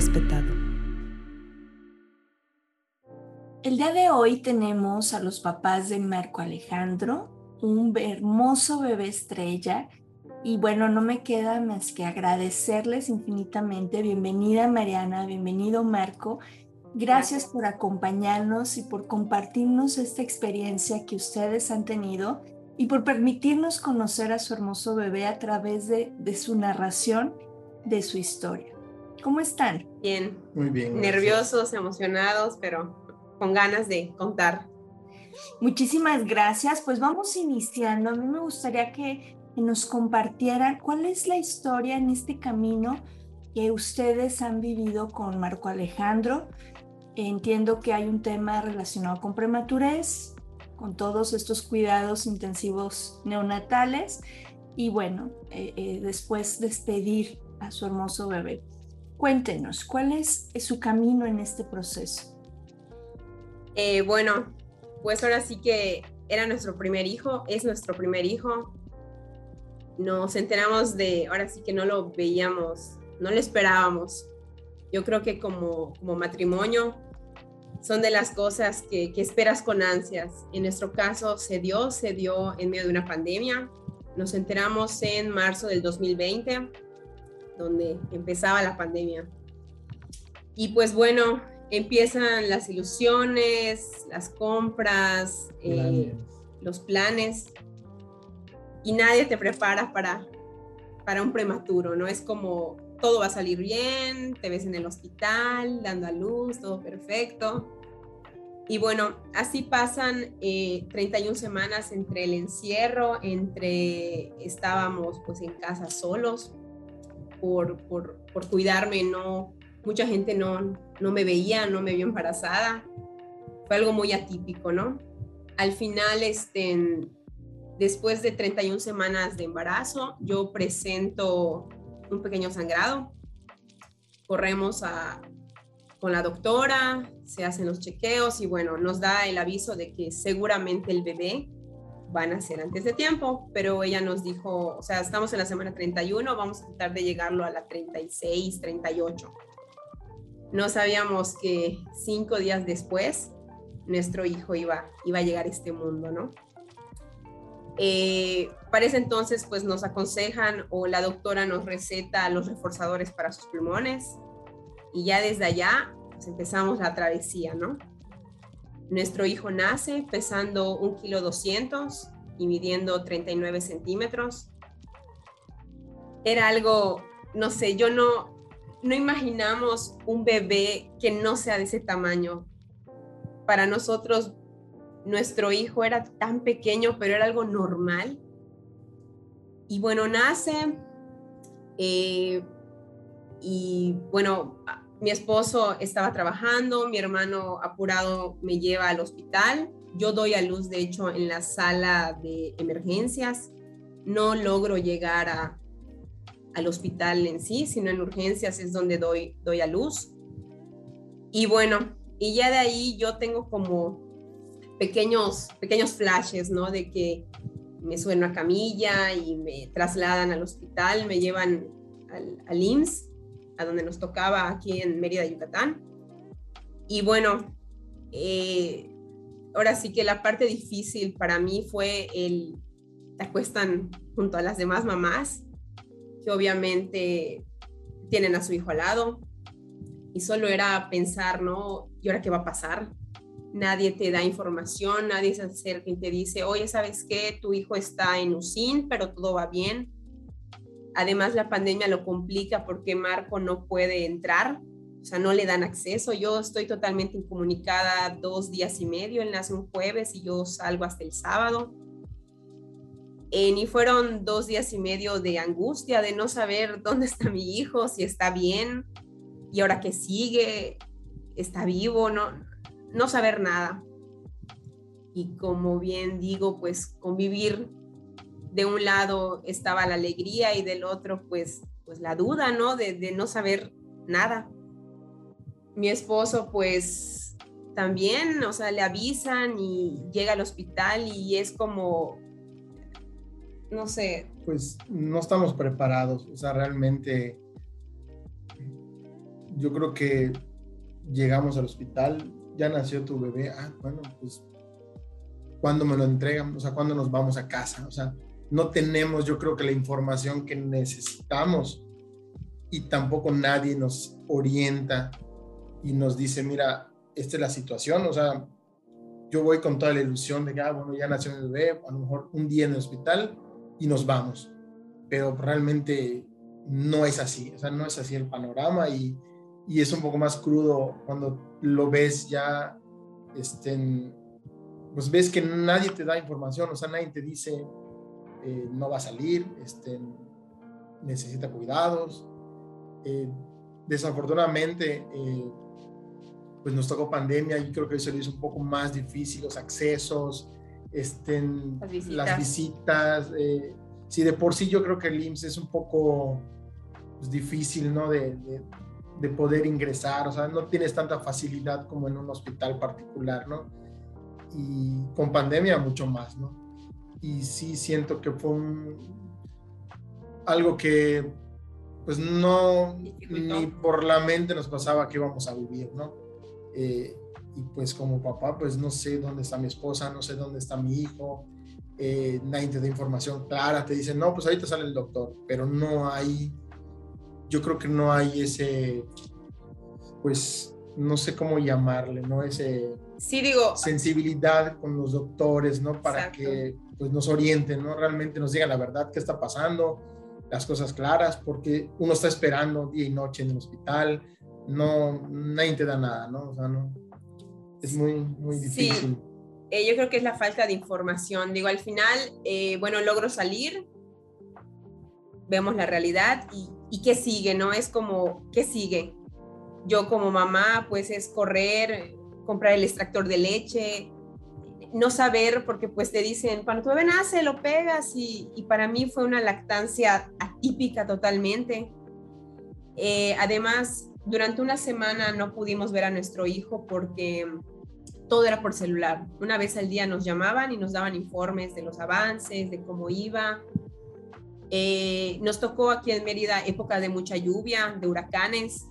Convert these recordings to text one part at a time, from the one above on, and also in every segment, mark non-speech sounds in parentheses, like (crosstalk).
Respetado. El día de hoy tenemos a los papás de Marco Alejandro, un hermoso bebé estrella. Y bueno, no me queda más que agradecerles infinitamente. Bienvenida Mariana, bienvenido Marco. Gracias por acompañarnos y por compartirnos esta experiencia que ustedes han tenido y por permitirnos conocer a su hermoso bebé a través de, de su narración de su historia. ¿Cómo están? Bien. Muy bien. Nerviosos, emocionados, pero con ganas de contar. Muchísimas gracias. Pues vamos iniciando. A mí me gustaría que nos compartieran cuál es la historia en este camino que ustedes han vivido con Marco Alejandro. Entiendo que hay un tema relacionado con prematurez, con todos estos cuidados intensivos neonatales y bueno, eh, eh, después despedir a su hermoso bebé. Cuéntenos, ¿cuál es su camino en este proceso? Eh, bueno, pues ahora sí que era nuestro primer hijo, es nuestro primer hijo. Nos enteramos de, ahora sí que no lo veíamos, no lo esperábamos. Yo creo que como, como matrimonio son de las cosas que, que esperas con ansias. En nuestro caso se dio, se dio en medio de una pandemia. Nos enteramos en marzo del 2020 donde empezaba la pandemia. Y pues bueno, empiezan las ilusiones, las compras, eh, los planes, y nadie te prepara para, para un prematuro, ¿no? Es como todo va a salir bien, te ves en el hospital, dando a luz, todo perfecto. Y bueno, así pasan 31 eh, semanas entre el encierro, entre estábamos pues en casa solos, por, por, cuidarme, no, mucha gente no, no me veía, no me vio embarazada. Fue algo muy atípico, ¿no? Al final, este, después de 31 semanas de embarazo, yo presento un pequeño sangrado. Corremos a, con la doctora, se hacen los chequeos y bueno, nos da el aviso de que seguramente el bebé van a ser antes de tiempo, pero ella nos dijo, o sea, estamos en la semana 31, vamos a tratar de llegarlo a la 36, 38. No sabíamos que cinco días después nuestro hijo iba, iba a llegar a este mundo, ¿no? Eh, para ese entonces, pues nos aconsejan o la doctora nos receta los reforzadores para sus pulmones y ya desde allá pues, empezamos la travesía, ¿no? Nuestro hijo nace pesando un kilo 200 y midiendo 39 centímetros. Era algo, no sé, yo no, no imaginamos un bebé que no sea de ese tamaño. Para nosotros, nuestro hijo era tan pequeño, pero era algo normal. Y bueno, nace eh, y bueno, mi esposo estaba trabajando, mi hermano apurado me lleva al hospital, yo doy a luz de hecho en la sala de emergencias, no logro llegar a, al hospital en sí, sino en urgencias es donde doy, doy a luz. Y bueno, y ya de ahí yo tengo como pequeños, pequeños flashes, ¿no? De que me suena a camilla y me trasladan al hospital, me llevan al, al IMSS a donde nos tocaba aquí en Mérida, Yucatán. Y bueno, eh, ahora sí que la parte difícil para mí fue el, te junto a las demás mamás, que obviamente tienen a su hijo al lado, y solo era pensar, ¿no? ¿Y ahora qué va a pasar? Nadie te da información, nadie se acerca y te dice, oye, ¿sabes qué? Tu hijo está en USIN, pero todo va bien Además, la pandemia lo complica porque Marco no puede entrar o sea, no le dan acceso. Yo estoy totalmente incomunicada dos días y medio, él nace un jueves y yo salgo hasta el sábado. Eh, y fueron dos días y medio de angustia, de no saber (laughs) dónde está mi hijo, si está bien, y ahora que sigue, está vivo, no, no saber nada. Y como bien digo, pues convivir de un lado estaba la alegría y del otro pues, pues la duda, ¿no? De, de no saber nada. Mi esposo pues también, o sea, le avisan y llega al hospital y es como, no sé. Pues no estamos preparados, o sea, realmente yo creo que llegamos al hospital, ya nació tu bebé, ah, bueno, pues, ¿cuándo me lo entregan? O sea, ¿cuándo nos vamos a casa? O sea, no tenemos, yo creo que la información que necesitamos. Y tampoco nadie nos orienta y nos dice, mira, esta es la situación, o sea, yo voy con toda la ilusión de que, ah, bueno, ya nació el bebé, a lo mejor un día en el hospital y nos vamos, pero realmente no es así, o sea, no es así el panorama. Y, y es un poco más crudo cuando lo ves ya, este, pues ves que nadie te da información, o sea, nadie te dice, eh, no va a salir, este, necesita cuidados. Eh, desafortunadamente, eh, pues nos tocó pandemia y creo que eso hizo un poco más difícil los accesos, este, las visitas. sí, de por sí yo creo que el IMSS es un poco pues, difícil, ¿no? De, de poder ingresar, o sea, no tienes tanta facilidad como en un hospital particular, ¿no? Y con pandemia mucho más, ¿no? Y sí siento que fue algo que pues no ni por la mente nos pasaba que íbamos a vivir, ¿no? Eh, y pues como papá, pues no sé dónde está mi esposa, no sé dónde está mi hijo, eh, nadie te da información clara, te dicen, no, pues ahorita sale el doctor, pero no hay yo creo que no hay ese, pues, no sé cómo llamarle, ¿no? Ese... Sí, digo... Sensibilidad con los doctores, ¿no? Para que pues, nos orienten, ¿no? Realmente nos digan la verdad, qué está pasando, las cosas claras, porque uno está esperando día y noche en el hospital, no, nadie te da nada, ¿no? O sea, no, es muy, muy difícil. Sí. Eh, yo creo que es la falta de información. Digo, al final, eh, bueno, logro salir, vemos la realidad y, y qué sigue, ¿no? Es como, ¿qué sigue? Yo como mamá, pues es correr, comprar el extractor de leche, no saber, porque pues te dicen, cuando tu bebé nace, lo pegas y, y para mí fue una lactancia atípica totalmente. Eh, además, durante una semana no pudimos ver a nuestro hijo porque todo era por celular. Una vez al día nos llamaban y nos daban informes de los avances, de cómo iba. Eh, nos tocó aquí en Mérida época de mucha lluvia, de huracanes,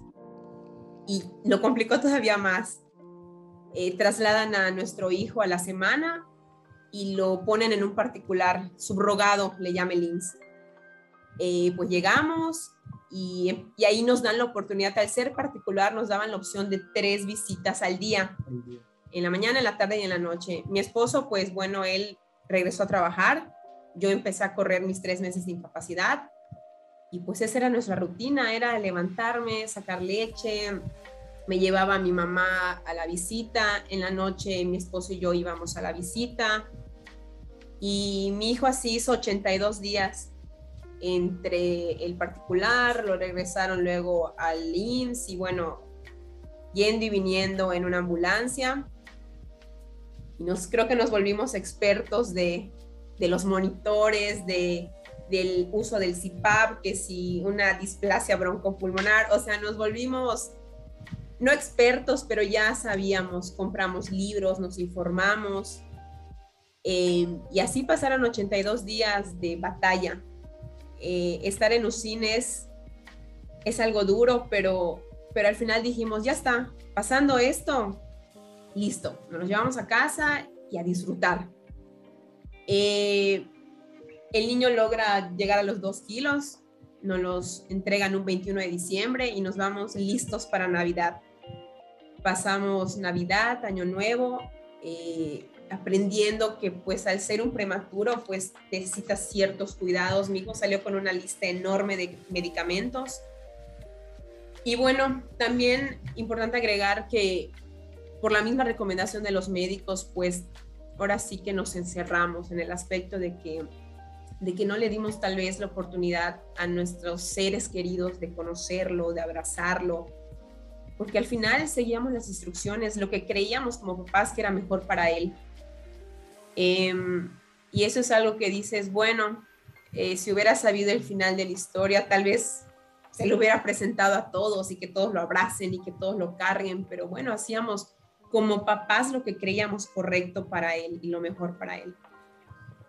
y lo complicó todavía más. Eh, trasladan a nuestro hijo a la semana y lo ponen en un particular subrogado, le llama el INS. Eh, pues llegamos y, y, ahí nos dan la oportunidad, al ser particular, nos daban la opción de tres visitas al día, en la mañana, en la tarde y en la noche. Mi esposo, pues bueno, él regresó a trabajar, yo empecé a correr mis tres meses de incapacidad y pues esa era nuestra rutina, era levantarme, sacar leche, me llevaba mi mamá a la visita, en la noche mi esposo y yo íbamos a la visita y mi hijo así hizo 82 días entre el particular, lo regresaron luego al IMSS y bueno, yendo y viniendo en una ambulancia. Y nos, creo que nos volvimos expertos de, de los monitores, de, del uso del CPAP, que si una displasia broncopulmonar, o sea, nos volvimos no expertos, pero ya sabíamos, compramos libros, nos informamos, eh, y así pasaron 82 días de batalla. Eh, estar en UCIN es, algo duro, pero, pero al final dijimos, ya está, pasando esto, listo, nos llevamos a casa y a disfrutar. Eh, el niño logra llegar a los dos kilos, nos los entregan un 21 de diciembre y nos vamos listos para Navidad. Pasamos Navidad, Año Nuevo, eh, aprendiendo que pues al ser un prematuro pues necesita ciertos cuidados. Mi hijo salió con una lista enorme de medicamentos Y bueno, también importante agregar que por la misma recomendación de los médicos, pues ahora sí que nos encerramos en el aspecto de que, de que no le dimos tal vez la oportunidad a nuestros seres queridos de conocerlo, de abrazarlo, porque al final seguíamos las instrucciones, lo que creíamos como papás que era mejor para él. Em, y eso es algo que dices, bueno, eh, si hubiera sabido el final de la historia, tal vez se lo hubiera presentado a todos y que todos lo abracen y que todos lo carguen, pero bueno, hacíamos como papás lo que creíamos correcto para él y lo mejor para él.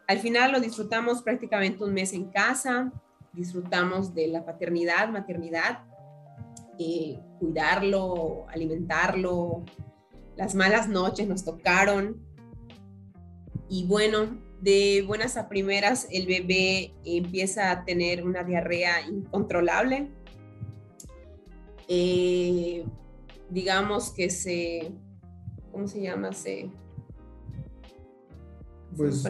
Al final lo disfrutamos prácticamente un mes en casa, disfrutamos de la paternidad, maternidad, eh, cuidarlo, alimentarlo. Las malas noches nos tocaron. Y bueno, de buenas a primeras el bebé empieza a tener una diarrea incontrolable. Eh, digamos que se ¿cómo se llama? Se, pues,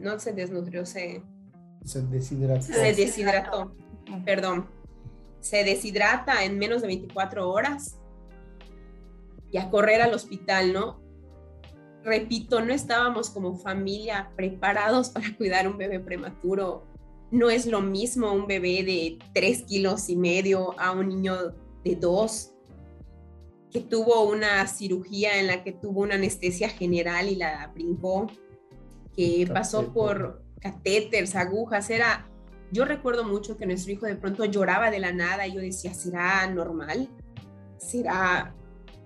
no se desnutrió, se, se deshidrató. Se deshidrató, perdón. Se deshidrata en menos de 24 horas y a correr al hospital, ¿no? Repito, no estábamos como familia preparados (laughs) para cuidar un bebé prematuro. No es lo mismo un bebé de 3 kilos y medio a un niño de 2 que tuvo una cirugía en la que tuvo una anestesia general y la brincó, que pasó por catéteres, agujas, era, yo recuerdo mucho que nuestro hijo de pronto lloraba de la nada y yo decía, ¿será normal? ¿Será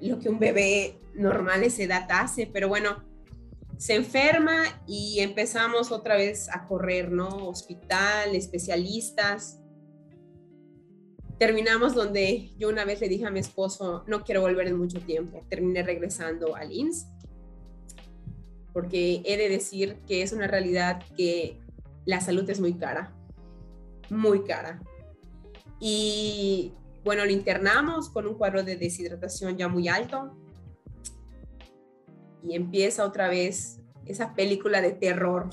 lo que un bebé normal esa edad hace? Pero bueno, se enferma y empezamos otra vez a correr, ¿no? Hospital, especialistas terminamos donde yo una vez le dije a mi esposo, no quiero volver en mucho tiempo. Terminé regresando al INS, porque he de decir que es una realidad que la salud es muy cara, muy cara. Y bueno, lo internamos con un cuadro de deshidratación ya muy alto y empieza otra vez esa película de terror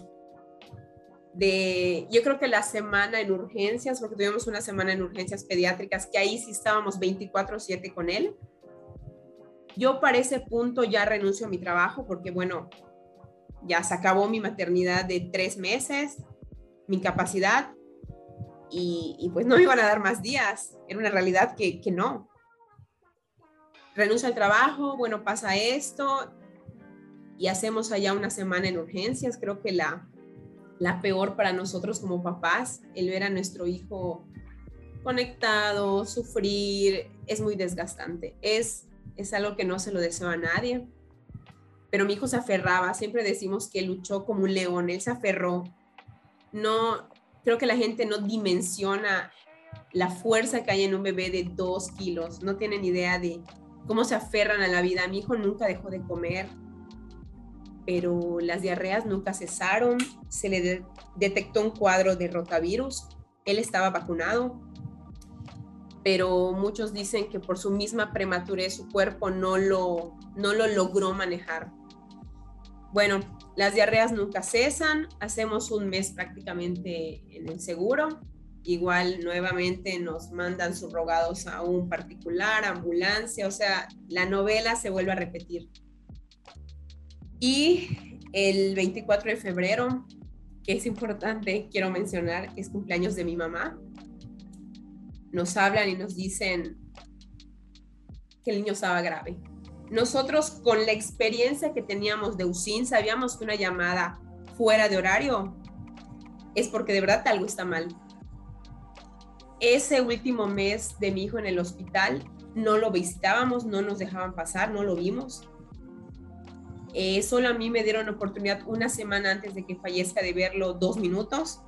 de, yo creo que la semana en urgencias, porque tuvimos una semana en urgencias pediátricas, que ahí sí estábamos 24/7 con él. Yo para ese punto ya renuncio a mi trabajo porque, bueno, ya se acabó mi maternidad de tres meses, mi capacidad, y, pues no me iban a dar más días. Era una realidad que, que no. Renuncio al trabajo, bueno, pasa esto, y hacemos allá una semana en urgencias. Creo que la, la peor para nosotros como papás, el ver a nuestro hijo conectado, sufrir, es muy desgastante. Es, es algo que no se lo deseo a nadie. Pero mi hijo se aferraba, siempre decimos que luchó como un león, él se aferró. No, creo que la gente no dimensiona la fuerza que hay en un bebé de dos kilos, no tienen idea de cómo se aferran a la vida. Mi hijo nunca dejó de comer, pero las diarreas nunca cesaron. Se le detectó un cuadro de rotavirus. Él estaba vacunado, pero muchos dicen que por su misma prematurez su cuerpo no lo, no lo logró manejar. Bueno, las diarreas nunca cesan. Hacemos un mes prácticamente en el seguro. Igual nuevamente nos mandan subrogados a un particular, ambulancia, o sea, la novela se vuelve a repetir. Y el 24 de febrero, que es importante, quiero mencionar, es cumpleaños de mi mamá. Nos hablan y nos dicen que el niño estaba grave. Nosotros con la experiencia que teníamos de USIN sabíamos que una llamada fuera de horario es porque de verdad algo está mal. Ese último mes de mi hijo en el hospital no lo visitábamos, no nos dejaban pasar, no lo vimos. Eh, solo a mí me dieron oportunidad una semana antes de que fallezca de verlo dos minutos.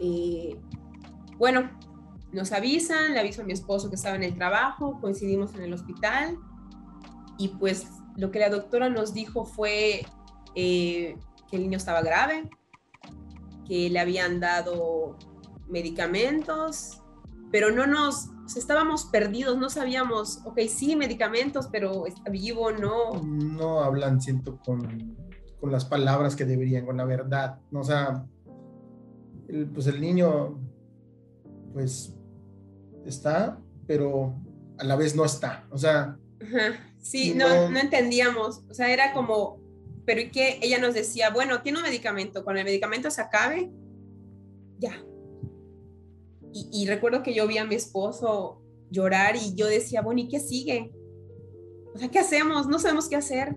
Eh, bueno, nos avisan, le aviso a mi esposo que estaba en el trabajo, coincidimos en el hospital y pues lo que la doctora nos dijo fue eh, que el niño estaba grave, que le habían dado medicamentos, pero no nos, estábamos perdidos, no sabíamos, ok, sí, medicamentos, pero está vivo, no. No hablan, siento, con, con las palabras que deberían, con la verdad. O sea, pues el niño, pues está, pero a la vez no está. O sea... Sí, no, no, entendíamos. O sea, era como, pero ¿y qué? Ella nos decía, bueno, tiene un medicamento, cuando el medicamento se acabe, ya. Y, y recuerdo que yo vi a mi esposo llorar y yo decía, bueno, ¿y qué sigue? O sea, ¿qué hacemos? No sabemos qué hacer.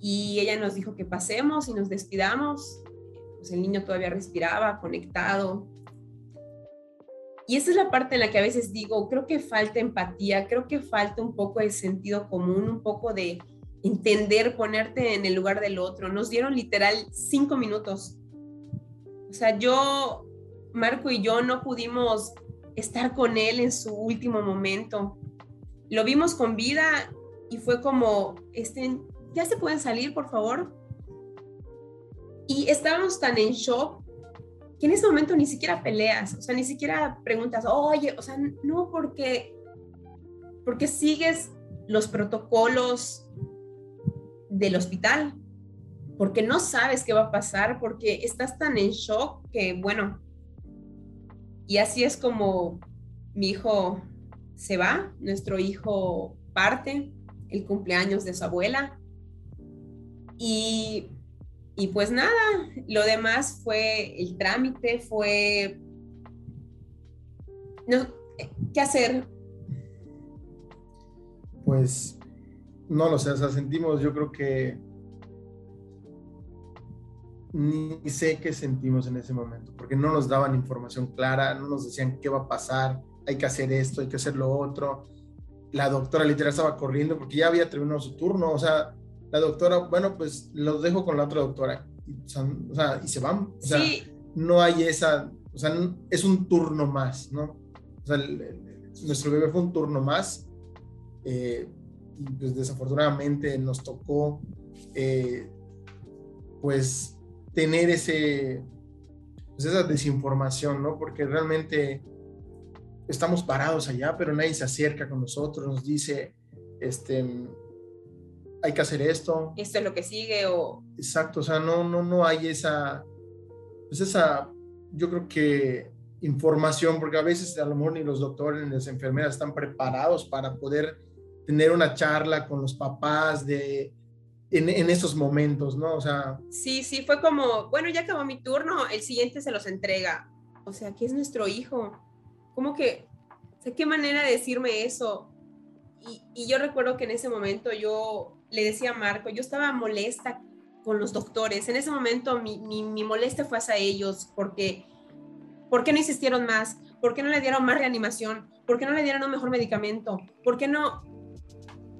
Y ella nos dijo que pasemos y nos despidamos. Pues el niño todavía respiraba, conectado. Y esa es la parte en la que a veces digo, creo que falta empatía, creo que falta un poco de sentido común, un poco de entender, ponerte en el lugar del otro. Nos dieron literal cinco minutos. O sea, yo, Marco y yo no pudimos estar con él en su último momento. Lo vimos con vida y fue como, ya se pueden salir, por favor. Y estábamos tan en shock que en ese momento ni siquiera peleas, o sea, ni siquiera preguntas, oye, o sea, no porque, porque sigues los protocolos del hospital, porque no sabes qué va a pasar, porque estás tan en shock que, bueno, y así es como mi hijo se va, nuestro hijo parte, el cumpleaños de su abuela, y, y pues nada, lo demás fue el trámite, fue... No, ¿Qué hacer? Pues no lo sé, o sea, sentimos, yo creo que ni sé qué sentimos en ese momento, porque no nos daban información clara, no nos decían qué va a pasar, hay que hacer esto, hay que hacer lo otro. La doctora literal estaba corriendo porque ya había terminado su turno, o sea, la doctora, bueno, pues los dejo con la otra doctora. Y, o sea, y se van. O sea, no hay esa, o sea, es un turno más, ¿no? O sea, nuestro bebé fue un turno más. Eh, y pues desafortunadamente nos tocó, eh, pues, tener ese, pues esa desinformación, ¿no? Porque realmente estamos parados allá, pero nadie se acerca con nosotros, nos dice, este, hay que hacer esto. Esto es lo que sigue o... Exacto, o sea, no, no, no hay esa, pues esa, yo creo que información, porque a veces a lo mejor ni los doctores ni las enfermeras están preparados para poder tener una charla con los papás de, en, en esos momentos, ¿no? O sea... Sí, sí, fue como, bueno, ya acabó mi turno, el siguiente se los entrega. O sea, aquí es nuestro hijo. ¿Cómo que, o sea, qué manera de decirme eso? Y, y yo recuerdo que en ese momento yo le decía Marco, yo estaba molesta con los doctores. En ese momento mi, mi, molestia fue hacia ellos porque, ¿por qué no insistieron más? ¿Por qué no le dieron más reanimación? ¿Por qué no le dieron un mejor medicamento? ¿Por qué no?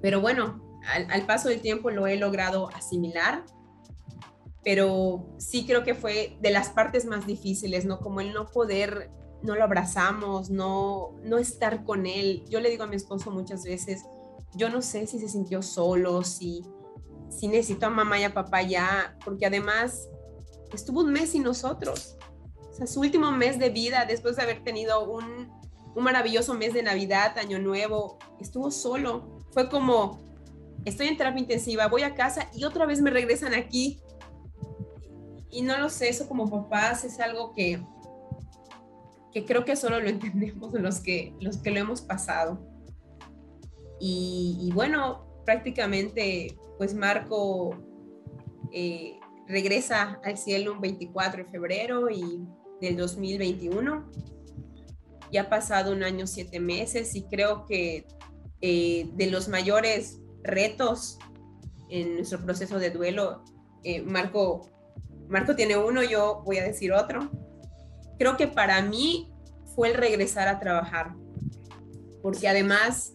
Pero bueno, al, al paso del tiempo lo he logrado asimilar, pero sí creo que fue de las partes más difíciles, ¿no? Como el no poder, no lo abrazamos, no, no estar con él. Yo le digo a mi esposo muchas veces, yo no sé si se sintió solo, si, si necesitó a mamá y a papá ya, porque además estuvo un mes sin nosotros. O sea, su último mes de vida, después de haber tenido un, un maravilloso mes de Navidad, Año Nuevo, estuvo solo. Fue como, estoy en terapia intensiva, voy a casa y otra vez me regresan aquí. Y no lo sé, eso como papás es algo que, que creo que solo lo (laughs) entendemos los que, los que lo hemos pasado. Y, bueno, prácticamente pues Marco eh, regresa al cielo un 24 de febrero y del 2021. Ya ha pasado un año, siete meses y creo que eh, de los mayores retos en nuestro proceso de duelo, eh, Marco, Marco tiene uno, yo voy a decir otro. Creo que para mí fue el regresar a trabajar, porque además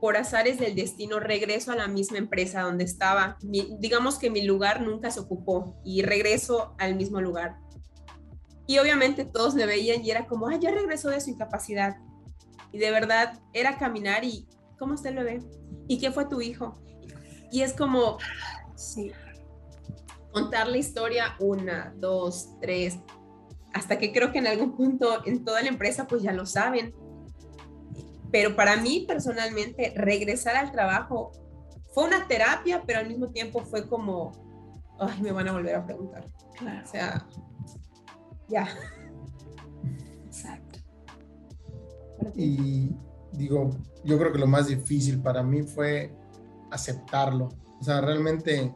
por azares del destino regreso a la misma empresa donde estaba. digamos que mi lugar nunca se ocupó y regreso al mismo lugar. Y obviamente todos me veían y era como, ah, ya regresó de su incapacidad. Y de verdad era caminar y, ¿cómo usted lo ve? ¿Y qué fue tu hijo? Y es como, sí, contar la historia una, dos, tres, hasta que creo que en algún punto en toda la empresa pues ya lo saben pero para mí personalmente, regresar al trabajo fue una terapia, pero al mismo tiempo fue como, ay, me van a volver a preguntar. O sea, ya. Exacto. Y digo, yo creo que lo más difícil para mí fue aceptarlo. O sea, realmente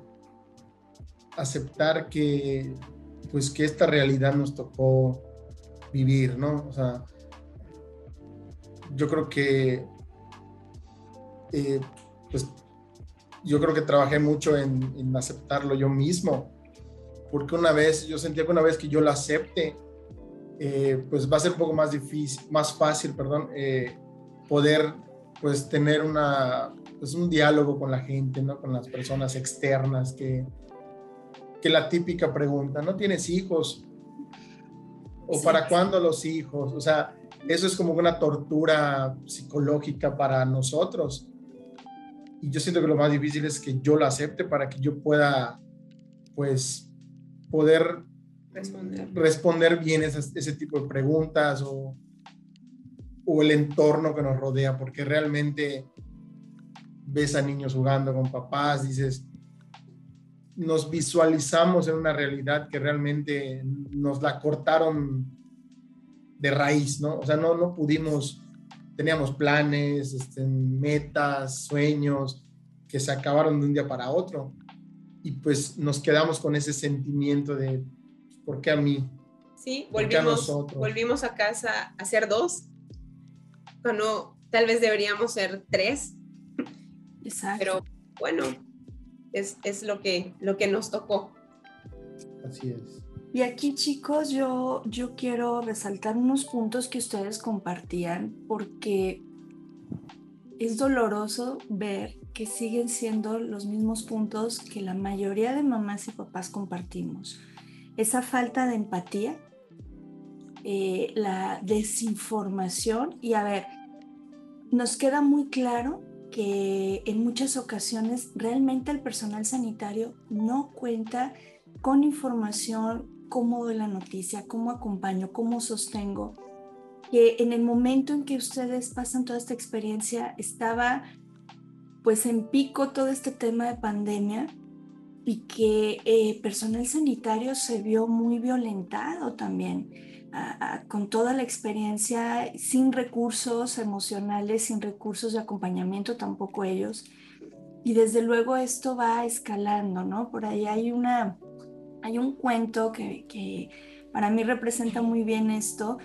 aceptar que, pues, que esta realidad nos tocó vivir, ¿no? O sea, yo creo que, eh, pues, yo creo que trabajé mucho en, aceptarlo yo mismo, porque una vez, yo sentía que una vez que yo lo acepte, eh, pues va a ser un poco más difícil, más fácil, perdón, eh, poder pues tener una, pues un diálogo con la gente, ¿no? Con las personas externas que, que la típica pregunta, ¿no tienes hijos? ¿O para cuándo los hijos? O sea, eso es como una tortura psicológica para nosotros. Y yo siento que lo más difícil es que yo lo acepte para que yo pueda, pues, poder responder, responder bien ese tipo de preguntas o, o el entorno que nos rodea, porque realmente ves a niños jugando con papás, dices, nos visualizamos en una realidad que realmente nos la cortaron de raíz, ¿no? O sea, no, no pudimos, teníamos planes, este, metas, sueños que se acabaron de un día para otro. Y pues nos quedamos con ese sentimiento de, ¿por qué a mí? Sí, volvimos, a volvimos a casa a ser dos, cuando tal vez deberíamos ser tres. Exacto. Pero bueno, es, es lo, que, lo que nos tocó. Así es. Y aquí chicos, yo, yo quiero resaltar unos puntos que ustedes compartían porque es doloroso ver que siguen siendo los mismos puntos que la mayoría de mamás y papás compartimos. Esa falta de empatía, eh, la desinformación y a ver, nos queda muy claro que en muchas ocasiones realmente el personal sanitario no cuenta con información cómo doy la noticia, cómo acompaño, cómo sostengo, que en el momento en que ustedes pasan toda esta experiencia estaba pues en pico todo este tema de pandemia y que eh, personal sanitario se vio muy violentado también con toda la experiencia, sin recursos emocionales, sin recursos de acompañamiento tampoco ellos. Y desde luego esto va escalando, ¿no? Por ahí hay una hay un cuento que, para mí representa muy bien esto,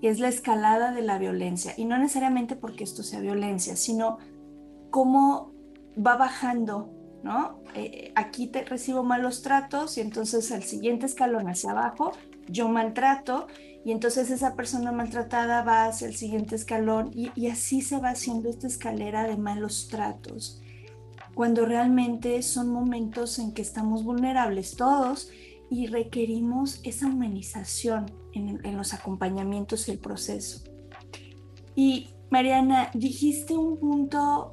que es la escalada de la violencia. Y no necesariamente porque esto sea violencia, sino cómo va bajando, ¿no? Eh, aquí te recibo malos tratos y entonces al siguiente escalón hacia abajo yo maltrato y entonces esa persona maltratada va hacia el siguiente escalón y, y así se va haciendo esta escalera de malos tratos cuando realmente son momentos en que estamos vulnerables todos y requerimos esa humanización en, los acompañamientos y el proceso. Y Mariana, dijiste un punto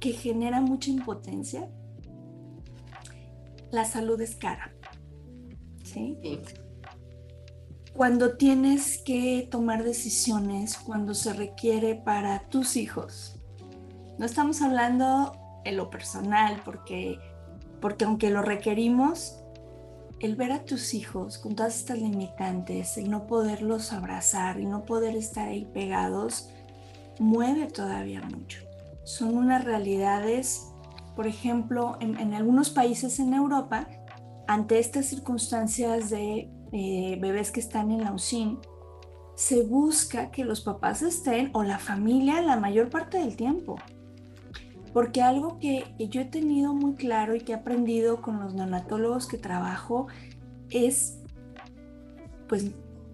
que genera mucha impotencia. La salud es cara. ¿sí? Cuando tienes que tomar decisiones, cuando se requiere para tus hijos. No estamos hablando en lo personal, porque, porque aunque lo requerimos, el ver a tus hijos con todas estas limitantes, el no poderlos abrazar, el no poder estar ahí pegados, mueve todavía mucho. Son unas realidades, por ejemplo, en, algunos países en Europa, ante estas circunstancias de bebés que están en la UCIN, se busca que los papás estén o la familia la mayor parte del tiempo. Porque algo que, yo he tenido muy claro y que he aprendido con los neonatólogos que trabajo es, pues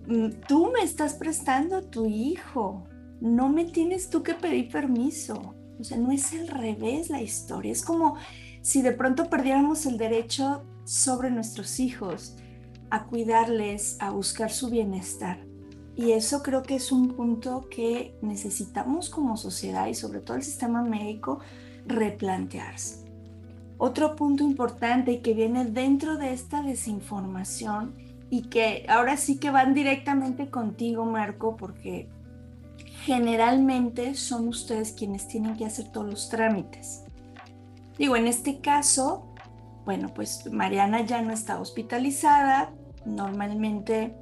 mm, tú me estás prestando tu hijo, no me tienes tú que pedir permiso. O sea, no es al revés la historia, es como si de pronto perdiéramos el derecho sobre nuestros hijos a cuidarles, a buscar su bienestar. Y eso creo que es un punto que necesitamos como sociedad y sobre todo el sistema médico replantearse. Otro punto importante que viene dentro de esta desinformación y que ahora sí que van directamente contigo, Marco, porque generalmente son ustedes quienes tienen que hacer todos los trámites. Digo, en este caso, bueno, pues Mariana ya no está hospitalizada. Normalmente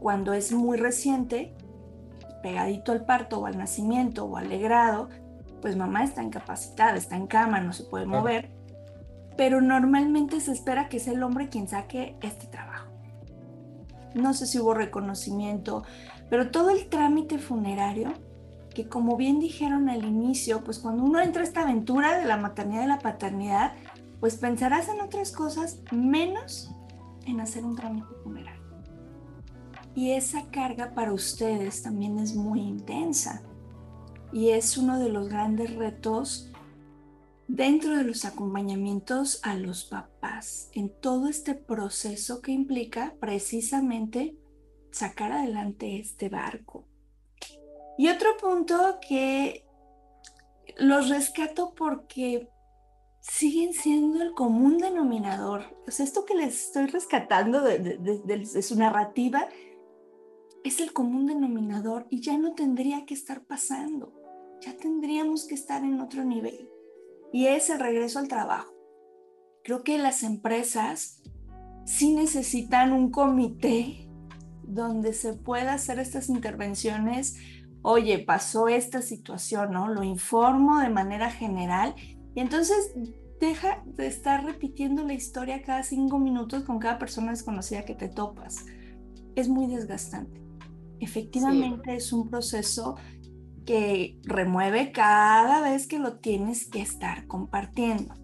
cuando es muy reciente, pegadito al parto o al nacimiento o alegrado, pues mamá está incapacitada, está en cama, no se puede mover, pero normalmente se espera que sea el hombre quien saque este trabajo. No sé si hubo reconocimiento, pero todo el trámite funerario, que como bien dijeron al inicio, pues cuando uno entra a esta aventura de la maternidad y la paternidad, pues pensarás en otras cosas menos en hacer un trámite funerario. Y esa carga para ustedes también es muy intensa y es uno de los grandes retos dentro de los acompañamientos a los papás en todo este proceso que implica precisamente sacar adelante este barco. Y otro punto que los rescato porque siguen siendo el común denominador. O esto que les estoy rescatando de, su narrativa es el común denominador y ya no tendría que estar pasando ya tendríamos que estar en otro nivel. Y es el regreso al trabajo. Creo que las empresas sí necesitan un comité donde se pueda hacer estas intervenciones. Oye, pasó esta situación, ¿no? Lo informo de manera general y entonces deja de estar repitiendo la historia cada cinco minutos con cada persona desconocida que te topas. Es muy desgastante. Efectivamente es un proceso que remueve cada vez que lo tienes que estar compartiendo.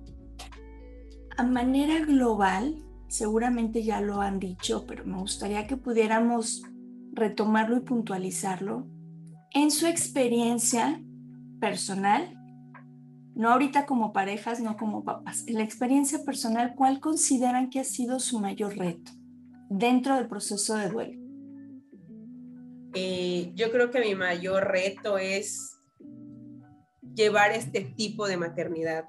A manera global, seguramente ya lo han dicho, pero me gustaría que pudiéramos retomarlo y puntualizarlo. En su experiencia personal, no ahorita como parejas, no como papás, en la experiencia personal, ¿cuál consideran que ha sido su mayor reto dentro del proceso de duelo? Eh, yo creo que mi mayor reto es llevar este tipo de maternidad.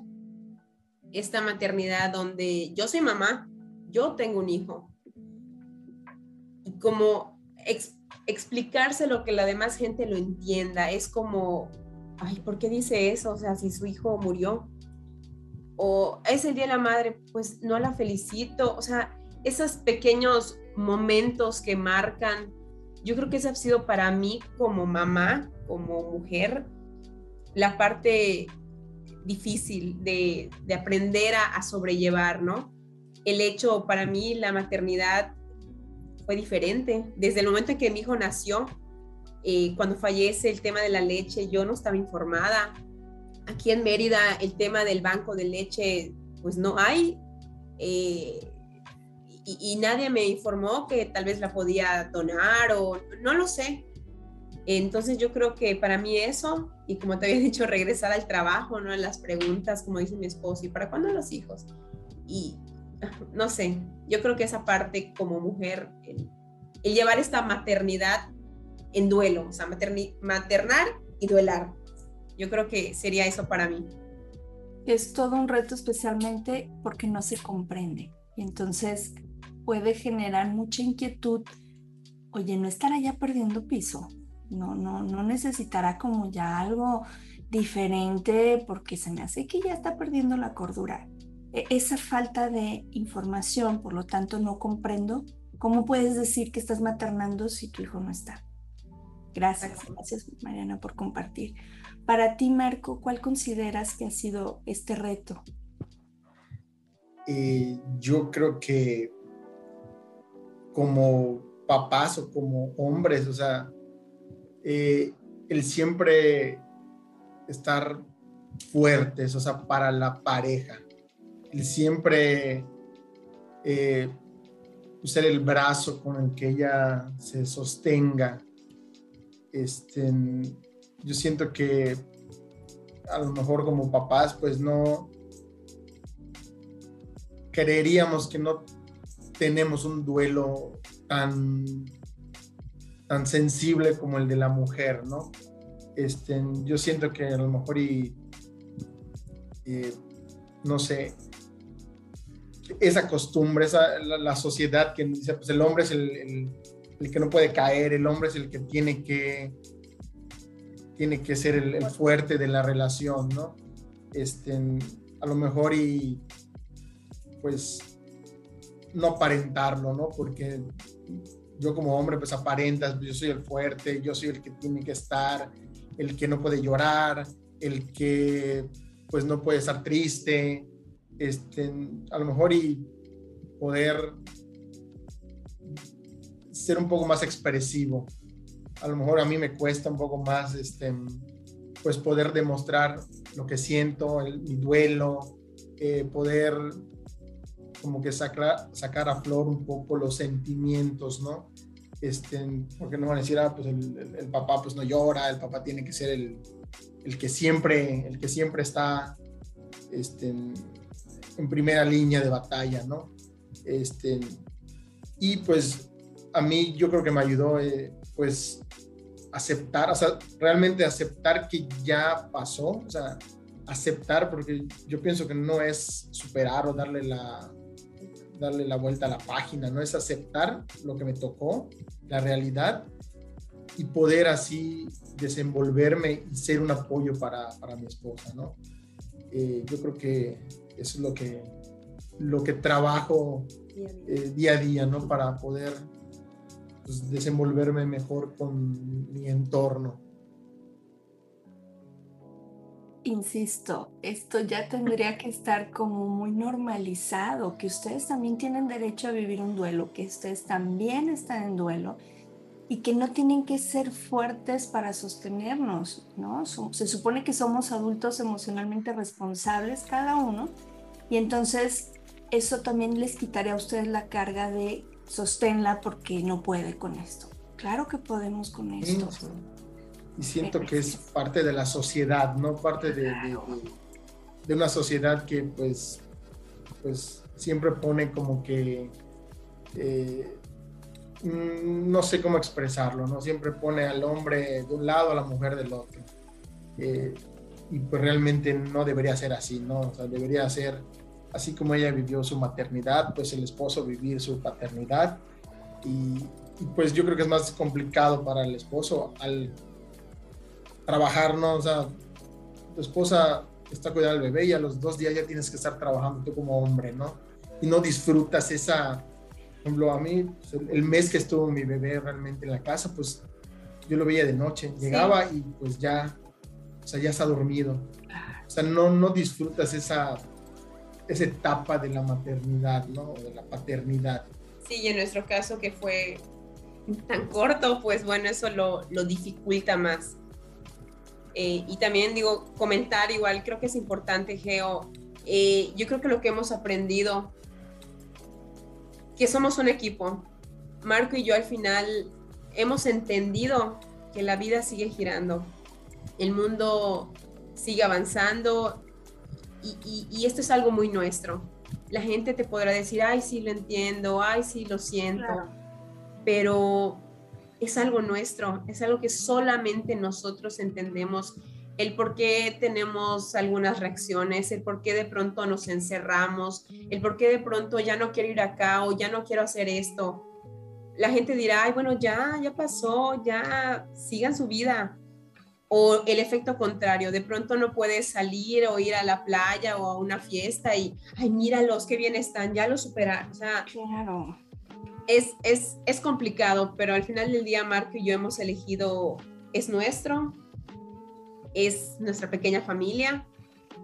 Esta maternidad donde yo soy mamá, yo tengo un hijo. Y como explicarse lo que la demás gente lo entienda, es como, ay, ¿por qué dice eso? O sea, si su hijo murió. O es el Día de la Madre, pues no la felicito. O sea, esos pequeños momentos que marcan yo creo que esa ha sido para mí como mamá, como mujer, la parte difícil de, aprender a, sobrellevar, ¿no? El hecho, para mí, la maternidad fue diferente. Desde el momento en que mi hijo nació, eh, cuando fallece el tema de la leche, yo no estaba informada. Aquí en Mérida, el tema del banco de leche, pues no hay. Eh, y, nadie me informó que tal vez la podía donar o no lo sé. Entonces yo creo que para mí eso, y como te había (laughs) dicho, regresar al trabajo, ¿no? Las preguntas, como dice mi esposo, ¿y para cuándo los hijos? Y (laughs) no sé, yo creo que esa parte como mujer, el, llevar esta maternidad en duelo, o sea, maternar y duelar. Yo creo que sería eso para mí. Es todo un reto especialmente porque no se comprende. Y entonces puede generar mucha inquietud. Oye, no estará ya perdiendo piso. No, no, no necesitará como ya algo diferente porque se me hace que ya está perdiendo la cordura. E, esa falta de información, por lo tanto, no comprendo cómo puedes decir que estás maternando si tu hijo no está. Gracias, gracias Mariana por compartir. Para ti, Marco, ¿cuál consideras que ha sido este reto? Eh, yo creo que como papás o como hombres, o sea, eh, el siempre estar fuertes, o sea, para la pareja, el siempre eh, ser el brazo con el que ella se sostenga. Este, yo siento que a lo mejor como papás, pues no creeríamos que no tenemos un duelo tan, tan sensible como el de la mujer, ¿no? Este, yo siento que a lo mejor y, no sé, esa costumbre, esa, la, sociedad que dice, pues el hombre es el, que no puede caer, el hombre es el que tiene que, tiene que ser el, fuerte de la relación, ¿no? Este, a lo mejor y pues no aparentarlo, ¿no? Porque yo como hombre pues aparentas, yo soy el fuerte, yo soy el que tiene que estar, el que no puede llorar, el que pues no puede estar triste, este, a lo mejor y poder ser un poco más expresivo. A lo mejor a mí me cuesta un poco más, este, pues poder demostrar lo que siento, el, mi duelo, eh, poder como que sacar, sacar a flor un poco los sentimientos, ¿no? Este, porque no van a decir, ah, pues el, papá pues no llora, el papá tiene que ser el, el que siempre, el que siempre está este, en primera línea de batalla, ¿no? Este, y pues a mí yo creo que me ayudó, eh, pues, aceptar, o sea, realmente aceptar que ya pasó, o sea, aceptar, porque yo pienso que no es superar o darle la, darle la vuelta a la página, no es aceptar lo que me tocó, la realidad, y poder así desenvolverme y ser un apoyo para, para mi esposa, ¿no? Eh, yo creo que eso es lo que, lo que trabajo día a día, eh, ¿no? Para poder pues, desenvolverme mejor con mi entorno. Insisto, esto ya tendría que estar como muy normalizado, que ustedes también tienen derecho a vivir un duelo, que ustedes también están en duelo y que no tienen que ser fuertes para sostenernos, ¿no? Se supone que somos adultos emocionalmente responsables cada uno y entonces eso también les quitaría a ustedes la carga de sosténla porque no puede con esto. Claro que podemos con esto. Y siento que es parte de la sociedad, ¿no? Parte de, de, una sociedad que pues, pues siempre pone como que, eh, mm, no sé cómo expresarlo, ¿no? Siempre pone al hombre de un lado, a la mujer del otro. Eh, y pues realmente no debería ser así, ¿no? O sea, debería ser así como ella vivió su maternidad, pues el esposo vivir su paternidad. Y, pues yo creo que es más complicado para el esposo al trabajar, ¿no? O sea, tu esposa está cuidando al bebé y a los dos días ya tienes que estar trabajando tú como hombre, ¿no? Y no disfrutas esa, por ejemplo, a mí, pues, el mes que estuvo mi bebé realmente en la casa, pues yo lo veía de noche, llegaba y pues ya, o sea, ya está dormido. O sea, no, no disfrutas esa esa etapa de la maternidad, ¿no? de la paternidad. Sí, y en nuestro caso que fue tan corto, pues bueno, eso lo, lo dificulta más. Eh, y también digo, comentar igual, creo que es importante, Geo. Eh, yo creo que lo que hemos aprendido, que somos un equipo. Marco y yo al final hemos entendido que la vida sigue girando, el mundo sigue avanzando, y, esto es algo muy nuestro. La gente te podrá decir, ay, sí lo entiendo, ay, sí lo siento, pero es algo nuestro, es algo que solamente nosotros entendemos el por qué tenemos algunas reacciones, el por qué de pronto nos encerramos, el por qué de pronto ya no quiero ir acá o ya no quiero hacer esto. La gente dirá, ay, bueno, ya, ya pasó, ya sigan su vida o el efecto contrario, de pronto no puedes salir o ir a la playa o a una fiesta y, ay, míralos, qué bien están, ya lo superaron. O sea, claro. Es, es, es complicado, pero al final del día, Marco y yo hemos elegido, es nuestro, es nuestra pequeña familia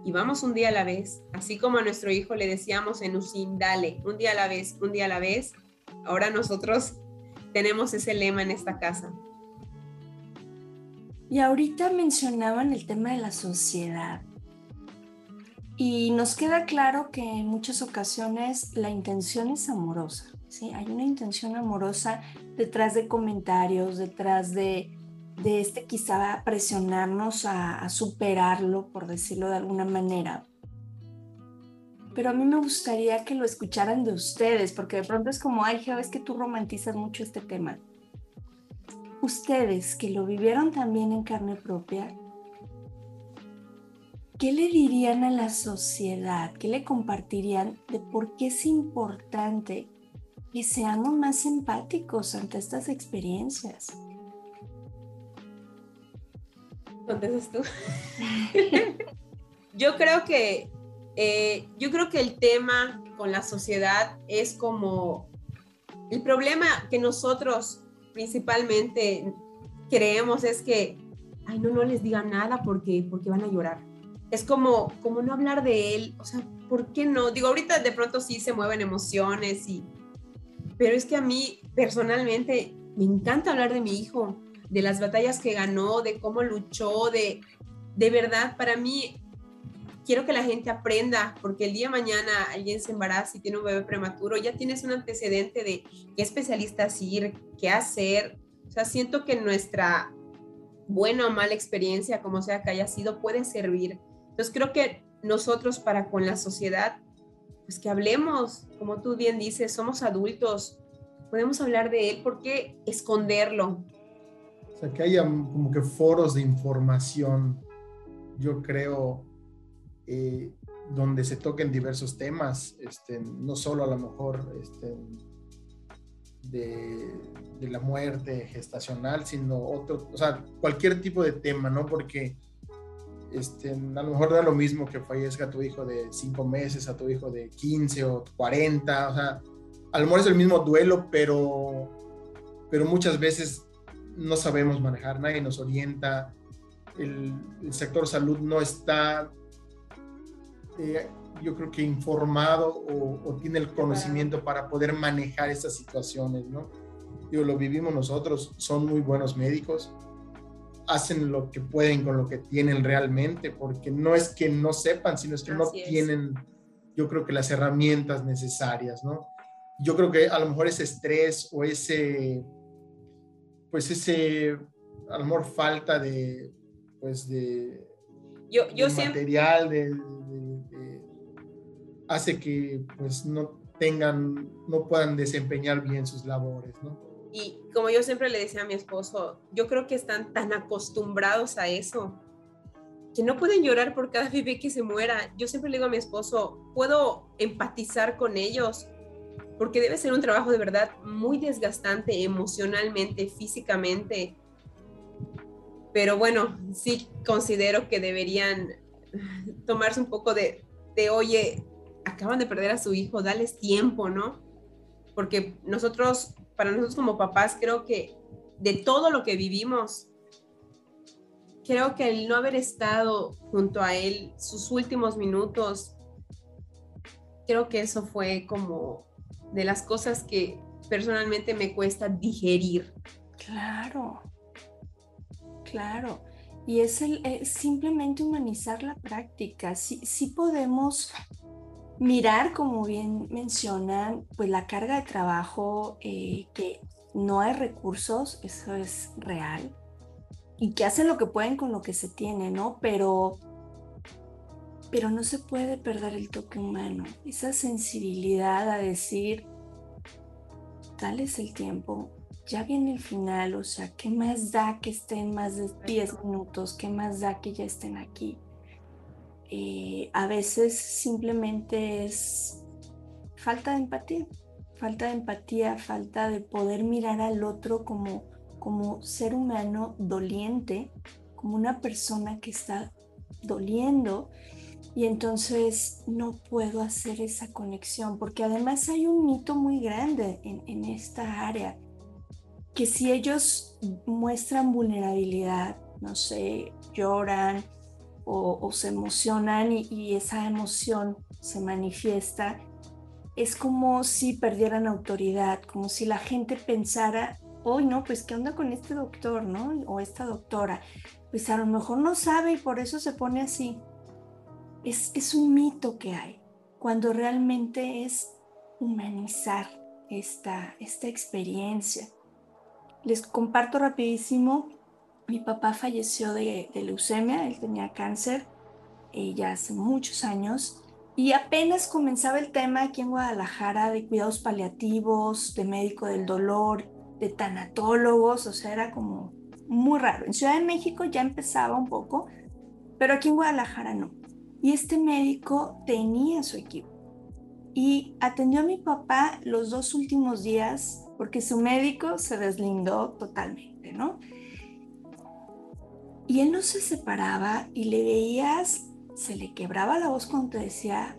y vamos un día a la vez. Así como a nuestro hijo le decíamos en Usin, dale, un día a la vez, un día a la vez. Ahora nosotros (laughs) tenemos ese lema en esta casa. Y ahorita mencionaban el tema de la sociedad. Y nos queda claro que en muchas ocasiones la intención es amorosa. ¿sí? Hay una intención amorosa detrás de comentarios, detrás de, de este quizá presionarnos a, superarlo, por decirlo de alguna manera. Pero a mí me gustaría que lo escucharan de ustedes, porque de pronto es como, ay, Geo, es que tú romantizas mucho este tema ustedes que lo vivieron también en carne propia, ¿qué le dirían a la sociedad? ¿Qué le compartirían de por qué es importante que seamos más empáticos ante estas experiencias? ¿Contestas tú? (laughs) yo creo que eh, yo creo que el tema con la sociedad es como el problema que nosotros principalmente creemos es que, ay, no, no les digan nada porque, porque van a llorar. Es como, como no hablar de él, o sea, ¿por qué no? Digo, ahorita de pronto sí se mueven emociones y, pero es que a mí personalmente me encanta hablar de mi hijo, de las batallas que ganó, de cómo luchó, de, de verdad, para mí, quiero que la gente aprenda, porque el día de mañana alguien se embaraza y tiene un bebé prematuro, ya tienes un antecedente de qué especialistas ir, qué hacer. O sea, siento que nuestra buena o mala experiencia, como sea que haya sido, puede servir. Entonces, creo que nosotros para con la sociedad, pues que hablemos, como tú bien dices, somos adultos, podemos hablar de él, ¿por qué esconderlo? O sea, que haya como que foros de información, yo creo, eh, donde se toquen diversos temas, este, no solo a lo mejor este, de, de, la muerte gestacional, sino otro, o sea, cualquier tipo de tema, ¿no? Porque este, a lo mejor da lo mismo que fallezca tu hijo de 5 meses, a tu hijo de 15 o 40, o sea, a lo mejor es el mismo duelo, pero, pero muchas veces no sabemos manejar, nadie nos orienta, el, sector salud no está, eh, yo creo que informado o, tiene el conocimiento para poder manejar estas situaciones, ¿no? Digo, lo vivimos nosotros, son muy buenos médicos, hacen lo que pueden con lo que tienen realmente, porque no es que no sepan, sino es que no tienen, yo creo que las herramientas necesarias, ¿no? Yo creo que a lo mejor ese estrés o ese, pues ese, a lo mejor falta de, pues de, yo, yo material, de, hace que pues no tengan, no puedan desempeñar bien sus labores, ¿no? Y como yo siempre le decía a mi esposo, yo creo que están tan acostumbrados a eso que no pueden llorar por cada (laughs) bebé que se muera. Yo siempre le digo a mi esposo, puedo empatizar con ellos porque debe ser un trabajo de verdad muy desgastante emocionalmente, físicamente. Pero bueno, sí considero que deberían tomarse un poco de, de oye, acaban de perder a su hijo, dales tiempo, ¿no? Porque nosotros para nosotros como papás, creo que de todo lo que vivimos, creo que el no haber estado junto a él sus últimos minutos, creo que eso fue como de las cosas que personalmente me cuesta digerir. Claro, claro. Y es, el, simplemente humanizar la práctica. Sí, sí podemos mirar, como bien mencionan, pues la carga de trabajo, eh, que no hay recursos, eso es real, y que hacen lo que pueden con lo que se tiene, ¿no? Pero, pero no se puede perder el toque humano, esa sensibilidad a decir, tal es el tiempo, ya viene el final, o sea, ¿qué más da que estén más de 10 minutos? ¿Qué más da que ya estén aquí? Eh, a veces simplemente es falta de empatía, falta de empatía, falta de poder mirar al otro como, como ser humano doliente, como una persona que está doliendo y entonces no puedo hacer esa conexión porque además hay un mito muy grande en, en esta área que si ellos muestran vulnerabilidad, no sé, lloran, o, se emocionan y, esa emoción se manifiesta, es como si perdieran autoridad, como si la gente pensara, hoy no, pues qué onda con este doctor, ¿no? O esta doctora. Pues a lo mejor no sabe y por eso se pone así. Es, es un mito que hay, cuando realmente es humanizar esta, esta experiencia. Les comparto rapidísimo mi papá falleció de, leucemia, él tenía cáncer eh, ya hace muchos años y apenas comenzaba el tema aquí en Guadalajara de cuidados paliativos, de médico del dolor, de tanatólogos, o sea, era como muy raro. En Ciudad de México ya empezaba un poco, pero aquí en Guadalajara no. Y este médico tenía su equipo y atendió a mi papá los dos últimos días porque su médico se deslindó totalmente, ¿no? Y él no se separaba y le veías, se le quebraba la voz cuando te decía,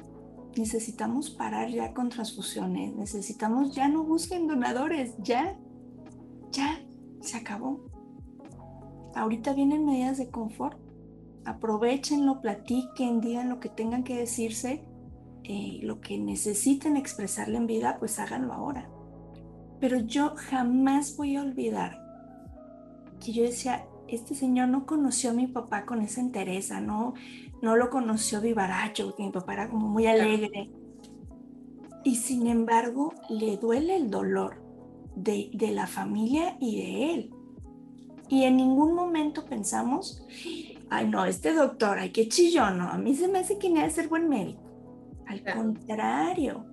necesitamos parar ya con transfusiones, necesitamos ya no busquen donadores, ya, ya, se acabó. Ahorita vienen medidas de confort, aprovechenlo, platiquen, digan lo que tengan que decirse, eh, lo que necesiten expresarle en vida, pues háganlo ahora. Pero yo jamás voy a olvidar que yo decía, este señor no conoció a mi papá con esa entereza, no, no lo conoció vivaracho, porque mi papá era como muy alegre. Y sin embargo, le duele el dolor de, de la familia y de él. Y en ningún momento pensamos, ay no, este doctor, ay qué chillón, no, a mí se me hace que debe ser buen médico. Al contrario,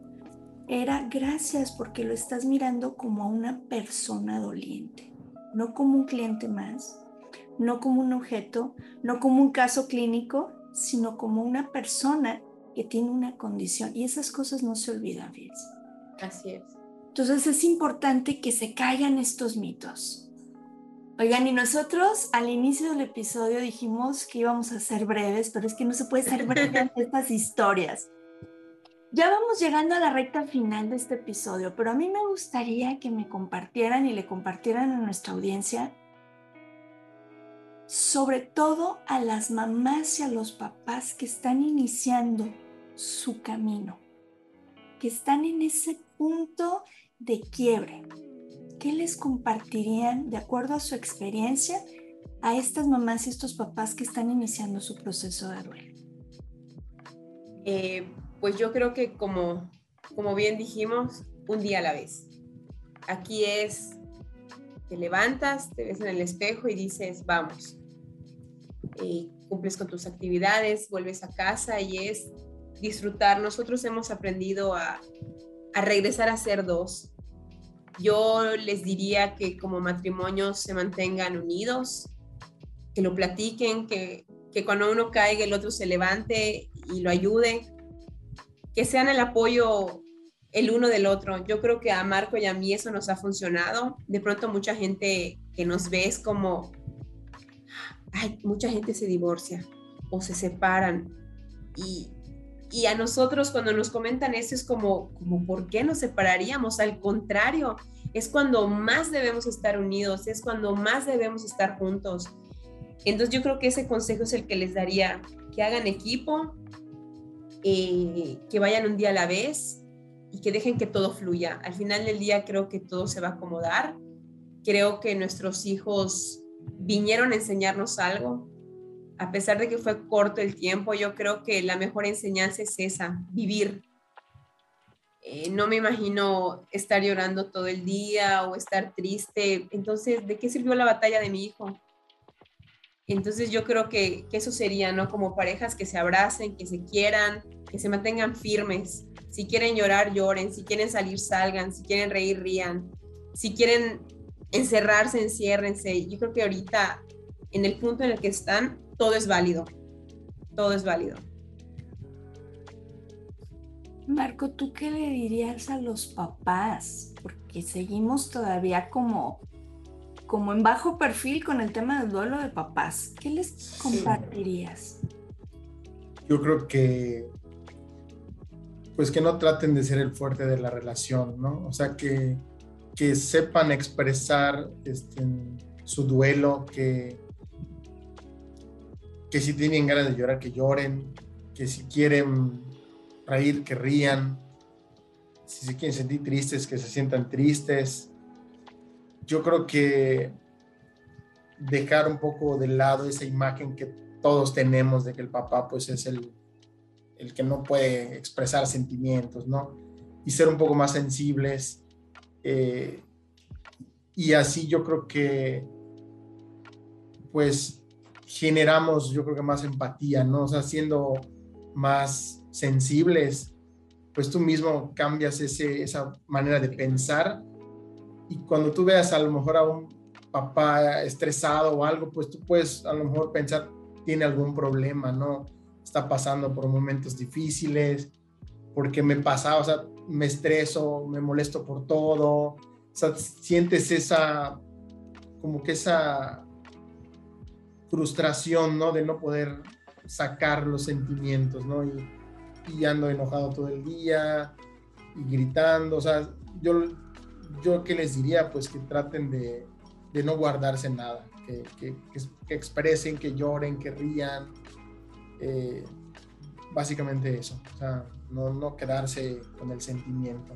era gracias porque lo estás mirando como a una persona doliente, no como un cliente más, no como un objeto, no como un caso clínico, sino como una persona que tiene una condición. Y esas cosas no se olvidan, fíjense. Así es. Entonces es importante que se caigan estos mitos. Oigan, y nosotros al inicio del episodio dijimos que íbamos a ser breves, pero es que no se puede ser breve en (laughs) estas historias. Ya vamos llegando a la recta final de este episodio, pero a mí me gustaría que me compartieran y le compartieran a nuestra audiencia sobre todo a las mamás y a los papás que están iniciando su camino, que están en ese punto de quiebre. ¿Qué les compartirían de acuerdo a su experiencia a estas mamás y estos papás que están iniciando su proceso de duelo? Eh, pues yo creo que como, como bien dijimos, un día a la vez. Aquí es te levantas, te ves en el espejo y dices, vamos, eh, cumples con tus actividades, vuelves a casa y es disfrutar. Nosotros hemos aprendido a, a regresar a ser dos. Yo les diría que como matrimonios se mantengan unidos, que lo platiquen, que, que cuando uno caiga el otro se levante y lo ayude, que sean el apoyo el uno del otro. Yo creo que a Marco y a mí eso nos ha funcionado. De pronto mucha gente que nos ve es como, ay, mucha gente se divorcia o se separan y, y a nosotros cuando nos comentan eso es como, como, ¿por qué nos separaríamos? Al contrario, es cuando más debemos estar unidos, es cuando más debemos estar juntos. Entonces yo creo que ese consejo es el que les daría, que hagan equipo, eh, que vayan un día a la vez, y que dejen que todo fluya. Al final del día creo que todo se va a acomodar. Creo que nuestros hijos vinieron a enseñarnos algo. A pesar de que fue corto el tiempo, yo creo que la mejor enseñanza es esa, vivir. Eh, no me imagino estar llorando todo el día o estar triste. Entonces, ¿de qué sirvió la batalla de mi hijo? Entonces yo creo que, que eso sería, ¿no? Como parejas que se abracen, que se quieran, que se mantengan firmes, si quieren llorar, lloren. Si quieren salir, salgan. Si quieren reír, rían. Si quieren encerrarse, enciérrense. Yo creo que ahorita, en el punto en el que están, todo es válido. Todo es válido. Marco, ¿tú qué le dirías a los papás? Porque seguimos todavía como, como en bajo perfil con el tema del duelo de papás. ¿Qué les compartirías? Yo creo que pues que no traten de ser el fuerte de la relación, ¿no? O sea, que, que sepan expresar este, su duelo, que, que si tienen ganas de llorar, que lloren, que si quieren reír, que rían, si se quieren sentir tristes, que se sientan tristes. Yo creo que dejar un poco de lado esa imagen que todos tenemos de que el papá pues es el, el que no puede expresar sentimientos, ¿no? Y ser un poco más sensibles. Eh, y así yo creo que, pues, generamos, yo creo que más empatía, ¿no? O sea, siendo más sensibles, pues tú mismo cambias ese, esa manera de pensar. Y cuando tú veas a lo mejor a un papá estresado o algo, pues tú puedes a lo mejor pensar, tiene algún problema, ¿no? Está pasando por momentos difíciles, porque me pasa, o sea, me estreso, me molesto por todo, o sea, sientes esa, como que esa frustración, ¿no? De no poder sacar los sentimientos, ¿no? Y, y ando enojado todo el día y gritando. O sea, yo, yo que les diría, pues que traten de, de no guardarse nada, que, que, que, expresen, que lloren, que rían. Eh, básicamente eso, o sea, no, no quedarse con el sentimiento.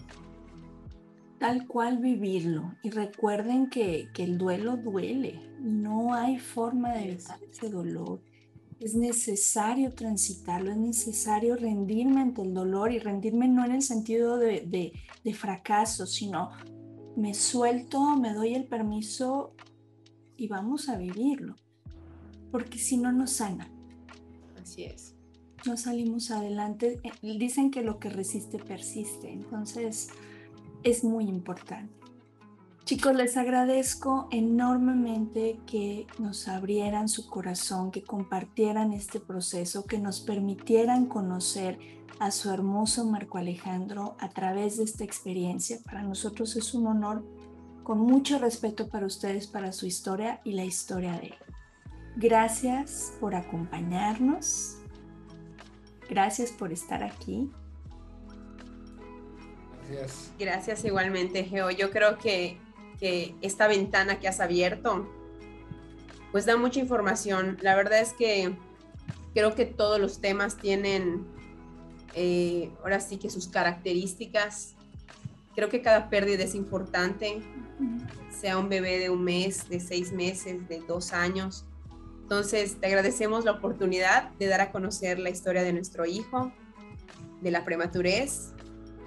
Tal cual vivirlo. Y recuerden que, que el duelo duele. No hay forma de evitar ese dolor es necesario transitarlo, es necesario rendirme ante el dolor y rendirme no en el sentido de, fracaso, sino me suelto, me doy el permiso y vamos a vivirlo, porque si no nos sana. Así es. No salimos adelante. Eh, dicen que lo que resiste persiste, entonces es muy importante. Chicos, les agradezco enormemente que nos abrieran su corazón, que compartieran este proceso, que nos permitieran conocer a su hermoso Marco Alejandro a través de esta experiencia. Para nosotros es un honor, con mucho respeto para ustedes, para su historia y la historia de él. Gracias por acompañarnos. Gracias por estar aquí. Gracias. Gracias igualmente, Geo. Yo creo que que esta ventana que has abierto, pues da mucha información. La verdad es que creo que todos los temas tienen, eh, ahora sí que sus características. Creo que cada pérdida es importante, sea un bebé de un mes, de seis meses, de dos años. Entonces, te agradecemos la oportunidad de dar a conocer la historia de nuestro hijo, de la prematurez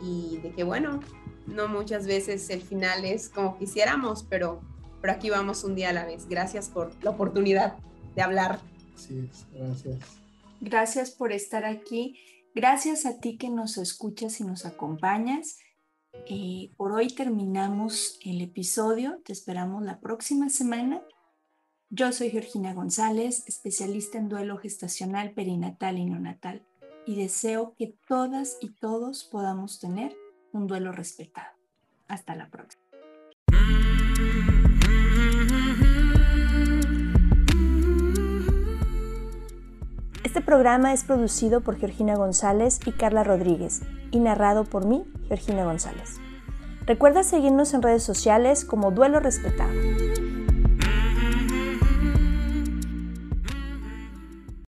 y de que, bueno, no muchas veces el final es como quisiéramos, pero, pero aquí vamos un día a la vez. Gracias por la oportunidad de hablar. Sí, gracias. Gracias por estar aquí. Gracias a ti que nos escuchas y nos acompañas. Eh, por hoy terminamos el episodio. Te esperamos la próxima semana. Yo soy Georgina González, especialista en duelo gestacional, perinatal y neonatal, y deseo que todas y todos podamos tener un duelo respetado. Hasta la próxima. Este programa es producido por Georgina González y Carla Rodríguez y narrado por mí, Georgina González. Recuerda seguirnos en redes sociales como Duelo Respetado.